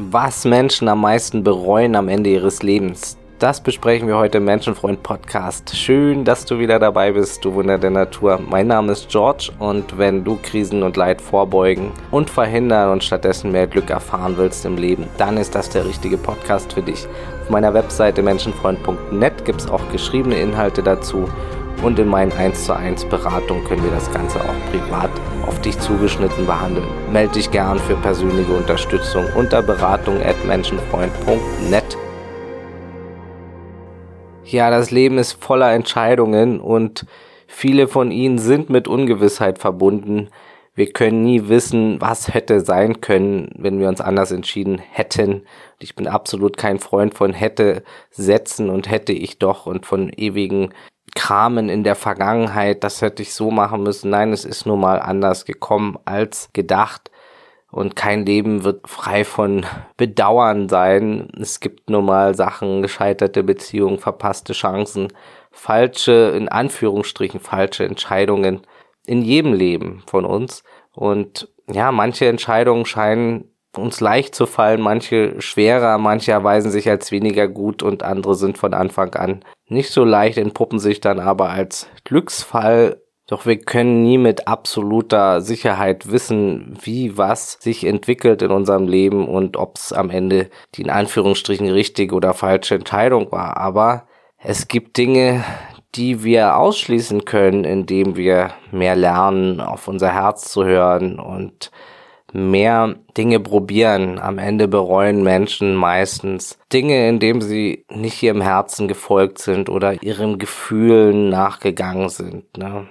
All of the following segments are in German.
Was Menschen am meisten bereuen am Ende ihres Lebens. Das besprechen wir heute im Menschenfreund Podcast. Schön, dass du wieder dabei bist, du Wunder der Natur. Mein Name ist George und wenn du Krisen und Leid vorbeugen und verhindern und stattdessen mehr Glück erfahren willst im Leben, dann ist das der richtige Podcast für dich. Auf meiner Webseite menschenfreund.net gibt es auch geschriebene Inhalte dazu und in meinen 1 zu 1 Beratungen können wir das Ganze auch privat auf dich zugeschnitten behandeln. Melde dich gern für persönliche Unterstützung unter beratung at menschenfreund.net. Ja, das Leben ist voller Entscheidungen und viele von ihnen sind mit Ungewissheit verbunden. Wir können nie wissen, was hätte sein können, wenn wir uns anders entschieden hätten. Ich bin absolut kein Freund von hätte setzen und hätte ich doch und von ewigen Kramen in der Vergangenheit, das hätte ich so machen müssen. Nein, es ist nun mal anders gekommen als gedacht. Und kein Leben wird frei von Bedauern sein. Es gibt nun mal Sachen, gescheiterte Beziehungen, verpasste Chancen, falsche, in Anführungsstrichen, falsche Entscheidungen in jedem Leben von uns. Und ja, manche Entscheidungen scheinen uns leicht zu fallen, manche schwerer, manche erweisen sich als weniger gut und andere sind von Anfang an nicht so leicht, entpuppen sich dann aber als Glücksfall. Doch wir können nie mit absoluter Sicherheit wissen, wie was sich entwickelt in unserem Leben und ob es am Ende die in Anführungsstrichen richtige oder falsche Entscheidung war. Aber es gibt Dinge, die wir ausschließen können, indem wir mehr lernen, auf unser Herz zu hören und mehr Dinge probieren. Am Ende bereuen Menschen meistens Dinge, indem sie nicht ihrem Herzen gefolgt sind oder ihren Gefühlen nachgegangen sind. Ne?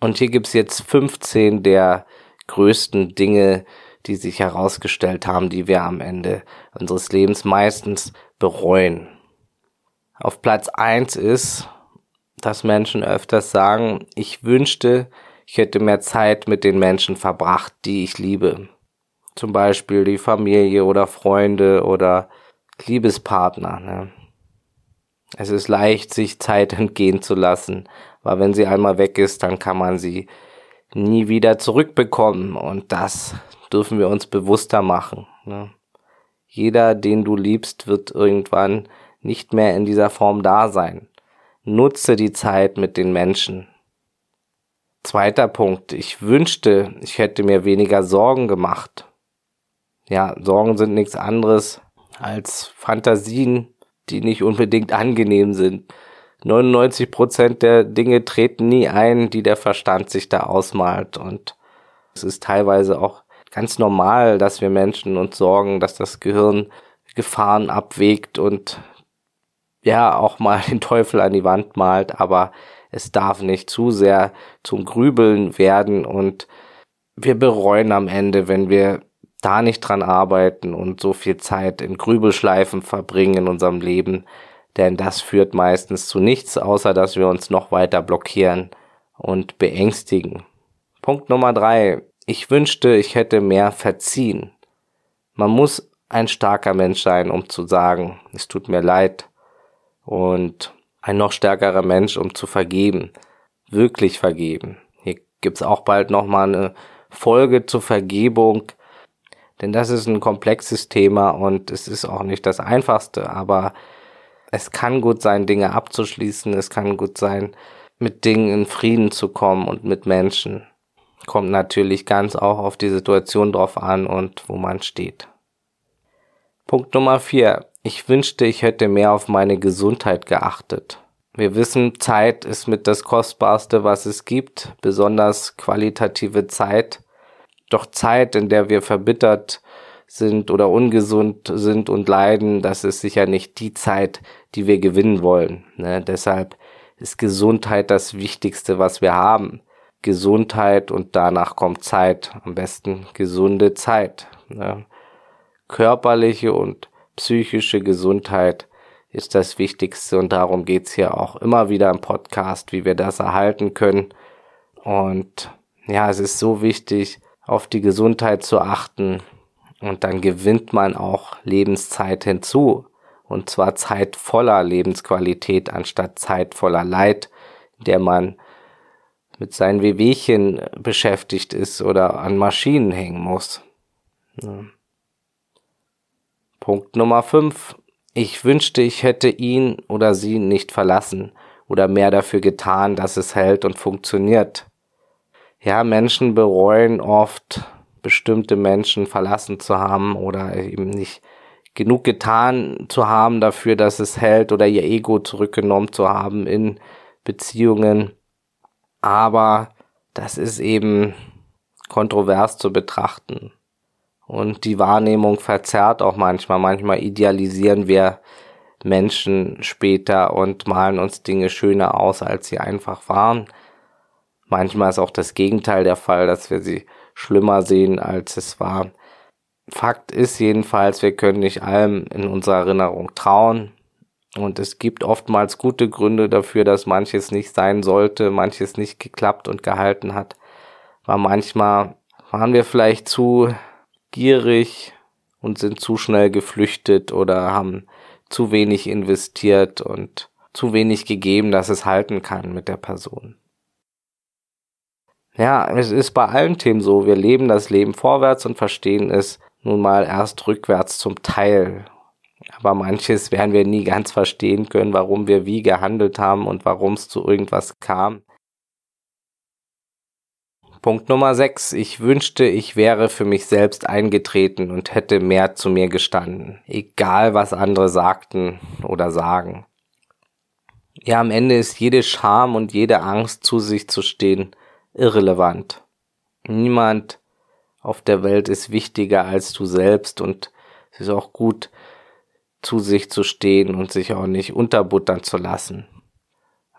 Und hier gibt's jetzt 15 der größten Dinge, die sich herausgestellt haben, die wir am Ende unseres Lebens meistens bereuen. Auf Platz eins ist, dass Menschen öfters sagen, ich wünschte, ich hätte mehr Zeit mit den Menschen verbracht, die ich liebe. Zum Beispiel die Familie oder Freunde oder Liebespartner. Ne? Es ist leicht, sich Zeit entgehen zu lassen, weil wenn sie einmal weg ist, dann kann man sie nie wieder zurückbekommen. Und das dürfen wir uns bewusster machen. Ne? Jeder, den du liebst, wird irgendwann nicht mehr in dieser Form da sein. Nutze die Zeit mit den Menschen. Zweiter Punkt. Ich wünschte, ich hätte mir weniger Sorgen gemacht. Ja, Sorgen sind nichts anderes als Fantasien, die nicht unbedingt angenehm sind. 99 Prozent der Dinge treten nie ein, die der Verstand sich da ausmalt. Und es ist teilweise auch ganz normal, dass wir Menschen uns sorgen, dass das Gehirn Gefahren abwägt und ja auch mal den Teufel an die Wand malt, aber es darf nicht zu sehr zum Grübeln werden und wir bereuen am Ende, wenn wir da nicht dran arbeiten und so viel Zeit in Grübelschleifen verbringen in unserem Leben, denn das führt meistens zu nichts, außer dass wir uns noch weiter blockieren und beängstigen. Punkt Nummer drei. Ich wünschte, ich hätte mehr verziehen. Man muss ein starker Mensch sein, um zu sagen, es tut mir leid. Und ein noch stärkerer Mensch, um zu vergeben. Wirklich vergeben. Hier gibt's auch bald nochmal eine Folge zur Vergebung. Denn das ist ein komplexes Thema und es ist auch nicht das einfachste, aber es kann gut sein, Dinge abzuschließen. Es kann gut sein, mit Dingen in Frieden zu kommen und mit Menschen. Kommt natürlich ganz auch auf die Situation drauf an und wo man steht. Punkt Nummer vier. Ich wünschte, ich hätte mehr auf meine Gesundheit geachtet. Wir wissen, Zeit ist mit das Kostbarste, was es gibt, besonders qualitative Zeit. Doch Zeit, in der wir verbittert sind oder ungesund sind und leiden, das ist sicher nicht die Zeit, die wir gewinnen wollen. Ne? Deshalb ist Gesundheit das Wichtigste, was wir haben. Gesundheit und danach kommt Zeit. Am besten gesunde Zeit. Ne? Körperliche und psychische Gesundheit ist das Wichtigste und darum geht's hier auch immer wieder im Podcast, wie wir das erhalten können. Und ja, es ist so wichtig, auf die Gesundheit zu achten und dann gewinnt man auch Lebenszeit hinzu. Und zwar Zeit voller Lebensqualität anstatt Zeit voller Leid, der man mit seinen Wehwehchen beschäftigt ist oder an Maschinen hängen muss. Ja. Punkt Nummer 5. Ich wünschte, ich hätte ihn oder sie nicht verlassen oder mehr dafür getan, dass es hält und funktioniert. Ja, Menschen bereuen oft, bestimmte Menschen verlassen zu haben oder eben nicht genug getan zu haben dafür, dass es hält oder ihr Ego zurückgenommen zu haben in Beziehungen. Aber das ist eben kontrovers zu betrachten. Und die Wahrnehmung verzerrt auch manchmal. Manchmal idealisieren wir Menschen später und malen uns Dinge schöner aus, als sie einfach waren. Manchmal ist auch das Gegenteil der Fall, dass wir sie schlimmer sehen, als es war. Fakt ist jedenfalls, wir können nicht allem in unserer Erinnerung trauen. Und es gibt oftmals gute Gründe dafür, dass manches nicht sein sollte, manches nicht geklappt und gehalten hat. Weil manchmal waren wir vielleicht zu gierig und sind zu schnell geflüchtet oder haben zu wenig investiert und zu wenig gegeben, dass es halten kann mit der Person. Ja, es ist bei allen Themen so. Wir leben das Leben vorwärts und verstehen es nun mal erst rückwärts zum Teil. Aber manches werden wir nie ganz verstehen können, warum wir wie gehandelt haben und warum es zu irgendwas kam. Punkt Nummer 6. Ich wünschte, ich wäre für mich selbst eingetreten und hätte mehr zu mir gestanden. Egal, was andere sagten oder sagen. Ja, am Ende ist jede Scham und jede Angst, zu sich zu stehen, irrelevant. Niemand auf der Welt ist wichtiger als du selbst und es ist auch gut, zu sich zu stehen und sich auch nicht unterbuttern zu lassen.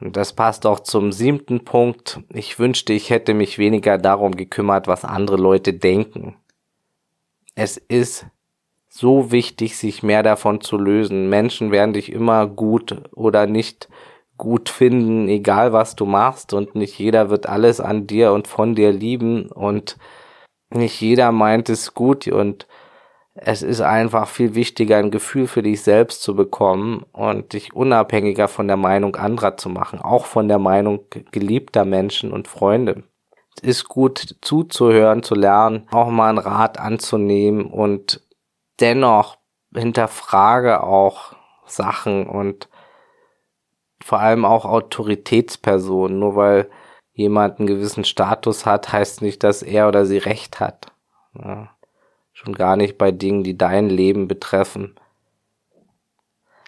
Und das passt auch zum siebten Punkt. Ich wünschte, ich hätte mich weniger darum gekümmert, was andere Leute denken. Es ist so wichtig, sich mehr davon zu lösen. Menschen werden dich immer gut oder nicht gut finden, egal was du machst. Und nicht jeder wird alles an dir und von dir lieben. Und nicht jeder meint es gut. Und es ist einfach viel wichtiger, ein Gefühl für dich selbst zu bekommen und dich unabhängiger von der Meinung anderer zu machen, auch von der Meinung geliebter Menschen und Freunde. Es ist gut zuzuhören, zu lernen, auch mal einen Rat anzunehmen und dennoch hinterfrage auch Sachen und vor allem auch Autoritätspersonen. Nur weil jemand einen gewissen Status hat, heißt nicht, dass er oder sie Recht hat. Ja schon gar nicht bei Dingen, die dein Leben betreffen.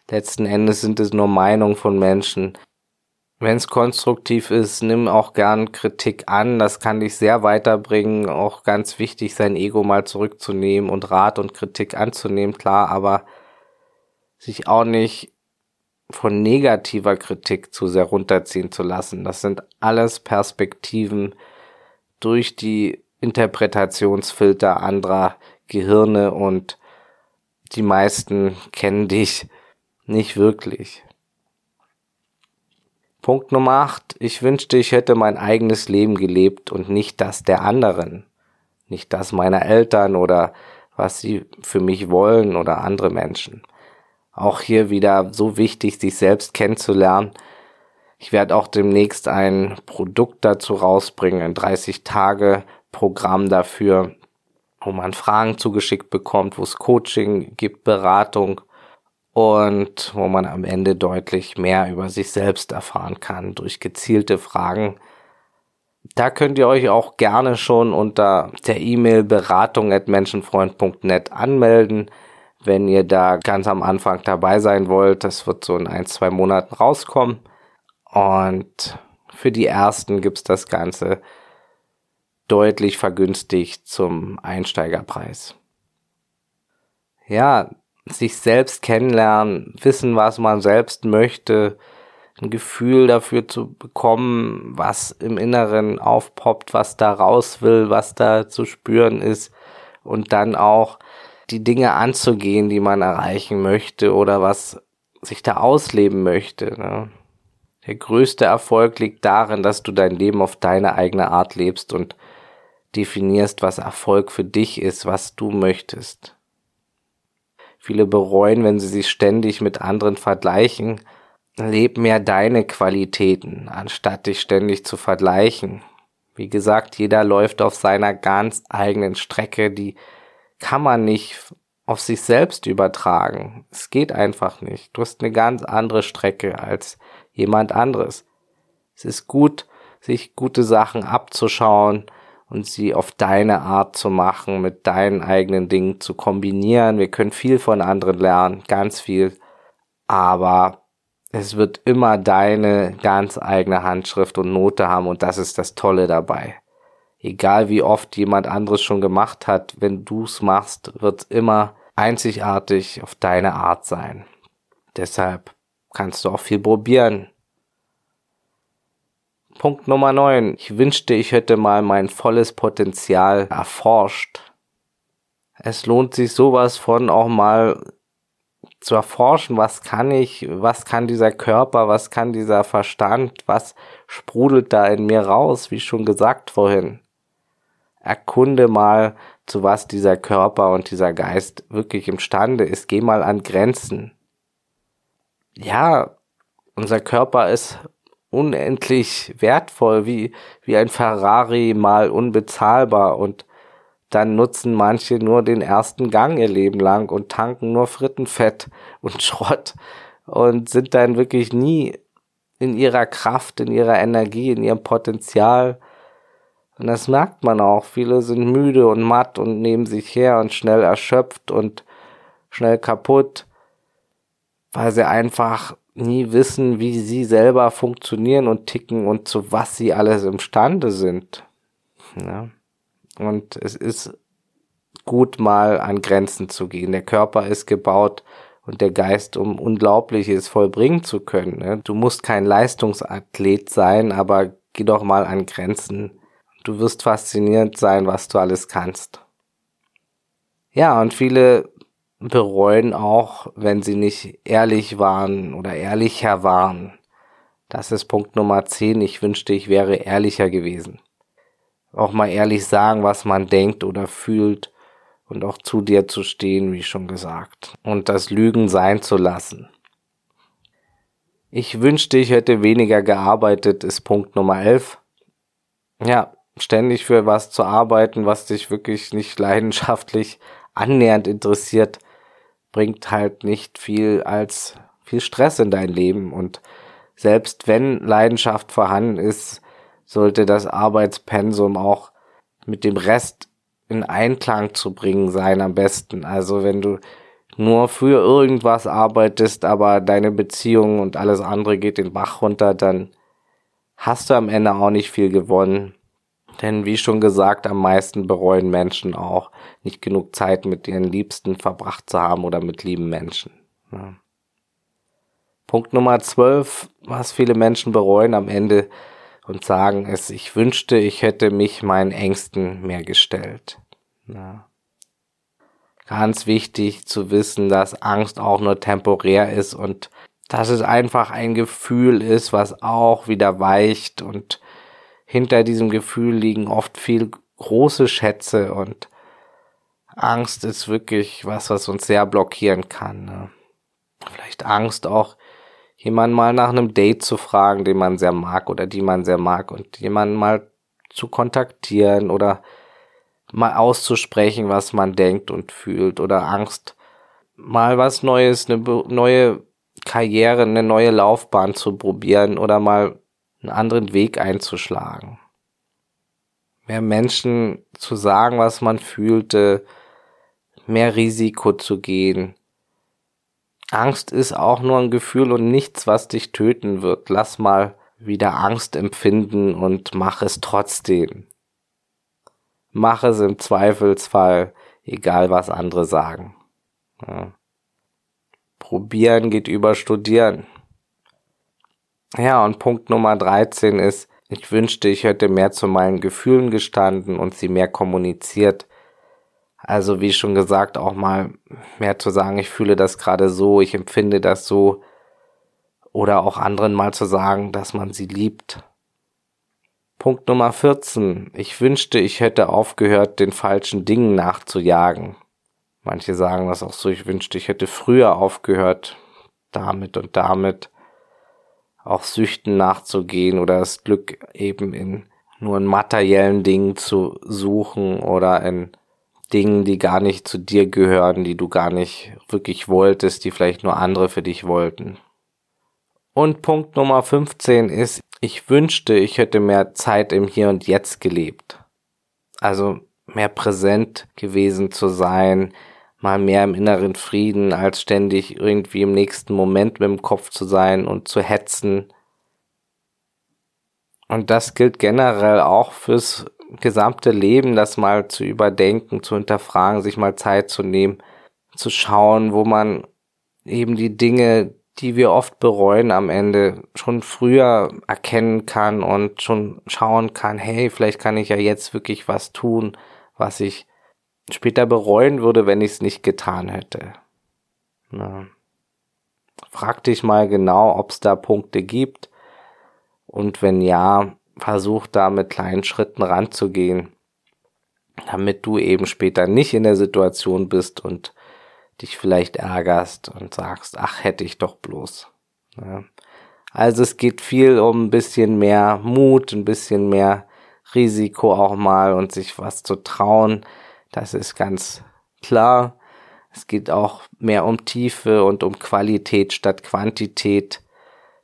Letzten Endes sind es nur Meinungen von Menschen. Wenn es konstruktiv ist, nimm auch gern Kritik an. Das kann dich sehr weiterbringen. Auch ganz wichtig, sein Ego mal zurückzunehmen und Rat und Kritik anzunehmen, klar, aber sich auch nicht von negativer Kritik zu sehr runterziehen zu lassen. Das sind alles Perspektiven durch die Interpretationsfilter anderer Gehirne und die meisten kennen dich nicht wirklich. Punkt Nummer 8. Ich wünschte, ich hätte mein eigenes Leben gelebt und nicht das der anderen. Nicht das meiner Eltern oder was sie für mich wollen oder andere Menschen. Auch hier wieder so wichtig, sich selbst kennenzulernen. Ich werde auch demnächst ein Produkt dazu rausbringen, ein 30 Tage Programm dafür, wo man Fragen zugeschickt bekommt, wo es Coaching gibt, Beratung und wo man am Ende deutlich mehr über sich selbst erfahren kann durch gezielte Fragen. Da könnt ihr euch auch gerne schon unter der E-Mail beratung at menschenfreund.net anmelden, wenn ihr da ganz am Anfang dabei sein wollt. Das wird so in ein, zwei Monaten rauskommen. Und für die ersten gibt's das Ganze deutlich vergünstigt zum Einsteigerpreis. Ja, sich selbst kennenlernen, wissen, was man selbst möchte, ein Gefühl dafür zu bekommen, was im Inneren aufpoppt, was da raus will, was da zu spüren ist und dann auch die Dinge anzugehen, die man erreichen möchte oder was sich da ausleben möchte. Ne? Der größte Erfolg liegt darin, dass du dein Leben auf deine eigene Art lebst und definierst, was Erfolg für dich ist, was du möchtest. Viele bereuen, wenn sie sich ständig mit anderen vergleichen. Leb mehr deine Qualitäten, anstatt dich ständig zu vergleichen. Wie gesagt, jeder läuft auf seiner ganz eigenen Strecke, die kann man nicht auf sich selbst übertragen. Es geht einfach nicht. Du hast eine ganz andere Strecke als jemand anderes. Es ist gut, sich gute Sachen abzuschauen und sie auf deine Art zu machen, mit deinen eigenen Dingen zu kombinieren. Wir können viel von anderen lernen, ganz viel. Aber es wird immer deine ganz eigene Handschrift und Note haben und das ist das Tolle dabei. Egal wie oft jemand anderes schon gemacht hat, wenn du's machst, wird's immer einzigartig auf deine Art sein. Deshalb kannst du auch viel probieren. Punkt Nummer 9. Ich wünschte, ich hätte mal mein volles Potenzial erforscht. Es lohnt sich sowas von auch mal zu erforschen, was kann ich, was kann dieser Körper, was kann dieser Verstand, was sprudelt da in mir raus, wie schon gesagt vorhin. Erkunde mal, zu was dieser Körper und dieser Geist wirklich imstande ist. Geh mal an Grenzen. Ja, unser Körper ist unendlich wertvoll, wie, wie ein Ferrari mal unbezahlbar und dann nutzen manche nur den ersten Gang ihr Leben lang und tanken nur Frittenfett und Schrott und sind dann wirklich nie in ihrer Kraft, in ihrer Energie, in ihrem Potenzial. Und das merkt man auch. Viele sind müde und matt und nehmen sich her und schnell erschöpft und schnell kaputt, weil sie einfach nie wissen, wie sie selber funktionieren und ticken und zu was sie alles imstande sind. Ja. Und es ist gut mal an Grenzen zu gehen. Der Körper ist gebaut und der Geist, um Unglaubliches vollbringen zu können. Ne? Du musst kein Leistungsathlet sein, aber geh doch mal an Grenzen. Du wirst faszinierend sein, was du alles kannst. Ja, und viele bereuen auch, wenn sie nicht ehrlich waren oder ehrlicher waren. Das ist Punkt Nummer 10. Ich wünschte, ich wäre ehrlicher gewesen auch mal ehrlich sagen, was man denkt oder fühlt und auch zu dir zu stehen, wie schon gesagt, und das Lügen sein zu lassen. Ich wünschte, ich hätte weniger gearbeitet, ist Punkt Nummer 11. Ja, ständig für was zu arbeiten, was dich wirklich nicht leidenschaftlich annähernd interessiert, bringt halt nicht viel als viel Stress in dein Leben und selbst wenn Leidenschaft vorhanden ist, sollte das Arbeitspensum auch mit dem Rest in Einklang zu bringen sein am besten. Also wenn du nur für irgendwas arbeitest, aber deine Beziehung und alles andere geht den Bach runter, dann hast du am Ende auch nicht viel gewonnen. Denn wie schon gesagt, am meisten bereuen Menschen auch, nicht genug Zeit mit ihren Liebsten verbracht zu haben oder mit lieben Menschen. Ja. Punkt Nummer 12, was viele Menschen bereuen am Ende, und sagen es, ich wünschte, ich hätte mich meinen Ängsten mehr gestellt. Ja. Ganz wichtig zu wissen, dass Angst auch nur temporär ist und dass es einfach ein Gefühl ist, was auch wieder weicht und hinter diesem Gefühl liegen oft viel große Schätze und Angst ist wirklich was, was uns sehr blockieren kann. Ne? Vielleicht Angst auch jemanden mal nach einem Date zu fragen, den man sehr mag oder die man sehr mag und jemanden mal zu kontaktieren oder mal auszusprechen, was man denkt und fühlt oder Angst, mal was Neues, eine neue Karriere, eine neue Laufbahn zu probieren oder mal einen anderen Weg einzuschlagen. Mehr Menschen zu sagen, was man fühlte, mehr Risiko zu gehen, Angst ist auch nur ein Gefühl und nichts, was dich töten wird. Lass mal wieder Angst empfinden und mach es trotzdem. Mach es im Zweifelsfall, egal was andere sagen. Ja. Probieren geht über Studieren. Ja, und Punkt Nummer 13 ist, ich wünschte, ich hätte mehr zu meinen Gefühlen gestanden und sie mehr kommuniziert. Also wie schon gesagt, auch mal mehr zu sagen, ich fühle das gerade so, ich empfinde das so. Oder auch anderen mal zu sagen, dass man sie liebt. Punkt Nummer 14. Ich wünschte, ich hätte aufgehört, den falschen Dingen nachzujagen. Manche sagen das auch so, ich wünschte, ich hätte früher aufgehört, damit und damit auch Süchten nachzugehen oder das Glück eben in nur in materiellen Dingen zu suchen oder in Dingen, die gar nicht zu dir gehören, die du gar nicht wirklich wolltest, die vielleicht nur andere für dich wollten. Und Punkt Nummer 15 ist, ich wünschte, ich hätte mehr Zeit im Hier und Jetzt gelebt. Also mehr präsent gewesen zu sein, mal mehr im inneren Frieden, als ständig irgendwie im nächsten Moment mit dem Kopf zu sein und zu hetzen. Und das gilt generell auch fürs gesamte Leben, das mal zu überdenken, zu hinterfragen, sich mal Zeit zu nehmen, zu schauen, wo man eben die Dinge, die wir oft bereuen am Ende, schon früher erkennen kann und schon schauen kann, hey, vielleicht kann ich ja jetzt wirklich was tun, was ich später bereuen würde, wenn ich es nicht getan hätte. Na. Frag dich mal genau, ob es da Punkte gibt und wenn ja, versuch da mit kleinen Schritten ranzugehen, damit du eben später nicht in der Situation bist und dich vielleicht ärgerst und sagst, ach hätte ich doch bloß. Ja. Also es geht viel um ein bisschen mehr Mut, ein bisschen mehr Risiko auch mal und sich was zu trauen, das ist ganz klar. Es geht auch mehr um Tiefe und um Qualität statt Quantität.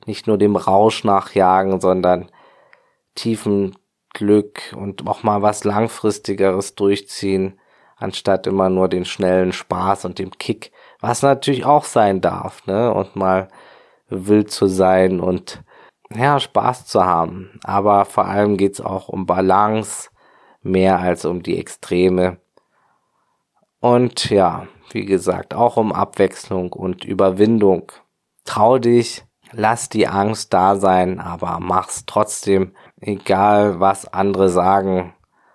Nicht nur dem Rausch nachjagen, sondern tiefen Glück und auch mal was langfristigeres durchziehen, anstatt immer nur den schnellen Spaß und dem Kick, was natürlich auch sein darf, ne? Und mal wild zu sein und ja, Spaß zu haben. Aber vor allem geht's auch um Balance, mehr als um die Extreme. Und ja, wie gesagt, auch um Abwechslung und Überwindung. Trau dich, lass die Angst da sein, aber mach's trotzdem, egal was andere sagen.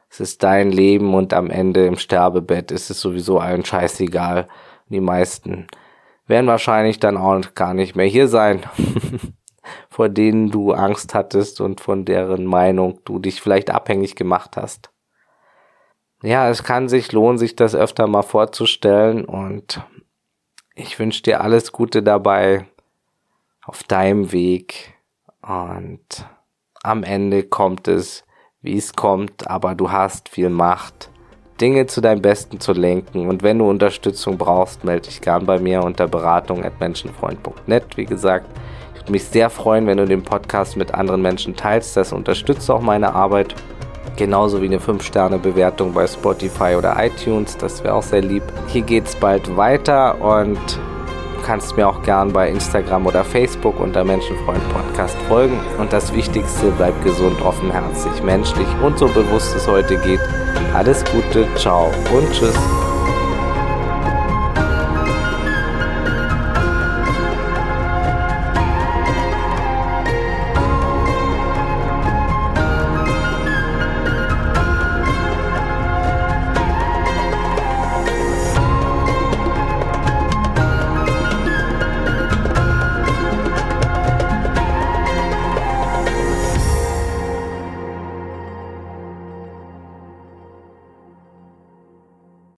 Es ist dein Leben und am Ende im Sterbebett ist es sowieso allen scheißegal. Die meisten werden wahrscheinlich dann auch gar nicht mehr hier sein, vor denen du Angst hattest und von deren Meinung du dich vielleicht abhängig gemacht hast ja, es kann sich lohnen, sich das öfter mal vorzustellen und ich wünsche dir alles Gute dabei auf deinem Weg und am Ende kommt es, wie es kommt, aber du hast viel Macht, Dinge zu deinem Besten zu lenken und wenn du Unterstützung brauchst, melde dich gern bei mir unter beratung at menschenfreund.net. Wie gesagt, ich würde mich sehr freuen, wenn du den Podcast mit anderen Menschen teilst, das unterstützt auch meine Arbeit Genauso wie eine 5-Sterne-Bewertung bei Spotify oder iTunes, das wäre auch sehr lieb. Hier geht es bald weiter und du kannst mir auch gern bei Instagram oder Facebook unter Menschenfreund Podcast folgen. Und das Wichtigste, bleib gesund, offenherzig, menschlich und so bewusst es heute geht. Alles Gute, ciao und tschüss.